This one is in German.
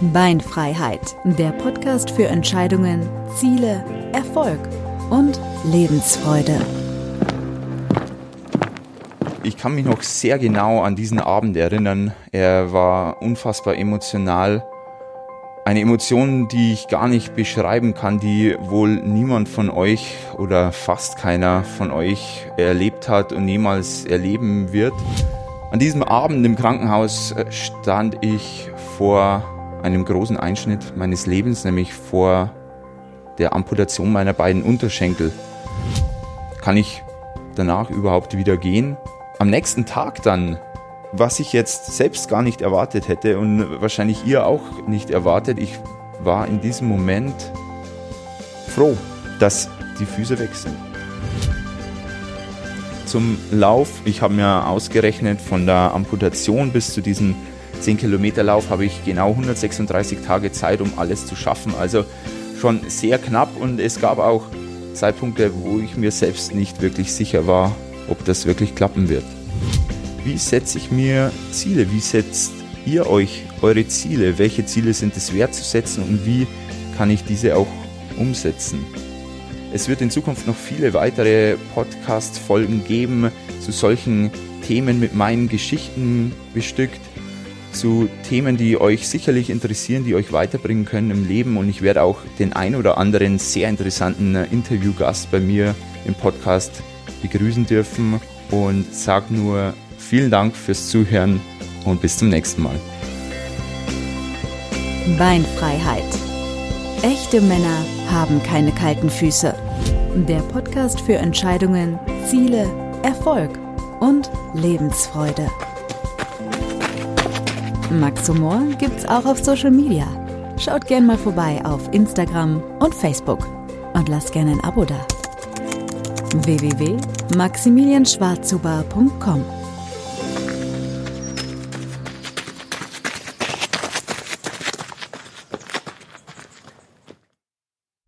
Beinfreiheit, der Podcast für Entscheidungen, Ziele, Erfolg und Lebensfreude. Ich kann mich noch sehr genau an diesen Abend erinnern. Er war unfassbar emotional. Eine Emotion, die ich gar nicht beschreiben kann, die wohl niemand von euch oder fast keiner von euch erlebt hat und niemals erleben wird. An diesem Abend im Krankenhaus stand ich vor einem großen Einschnitt meines Lebens, nämlich vor der Amputation meiner beiden Unterschenkel. Kann ich danach überhaupt wieder gehen? Am nächsten Tag dann, was ich jetzt selbst gar nicht erwartet hätte und wahrscheinlich ihr auch nicht erwartet, ich war in diesem Moment froh, dass die Füße weg sind. Zum Lauf, ich habe mir ausgerechnet, von der Amputation bis zu diesem 10 Kilometer Lauf habe ich genau 136 Tage Zeit, um alles zu schaffen. Also schon sehr knapp und es gab auch Zeitpunkte, wo ich mir selbst nicht wirklich sicher war, ob das wirklich klappen wird. Wie setze ich mir Ziele? Wie setzt ihr euch eure Ziele? Welche Ziele sind es wert zu setzen und wie kann ich diese auch umsetzen? Es wird in Zukunft noch viele weitere Podcast-Folgen geben zu solchen Themen mit meinen Geschichten bestückt zu Themen, die euch sicherlich interessieren, die euch weiterbringen können im Leben. Und ich werde auch den ein oder anderen sehr interessanten Interviewgast bei mir im Podcast begrüßen dürfen und sage nur vielen Dank fürs Zuhören und bis zum nächsten Mal. Beinfreiheit. Echte Männer haben keine kalten Füße. Der Podcast für Entscheidungen, Ziele, Erfolg und Lebensfreude. Max Humor gibt's auch auf Social Media. Schaut gern mal vorbei auf Instagram und Facebook und lasst gerne ein Abo da. www.maximilianschwarzhuber.com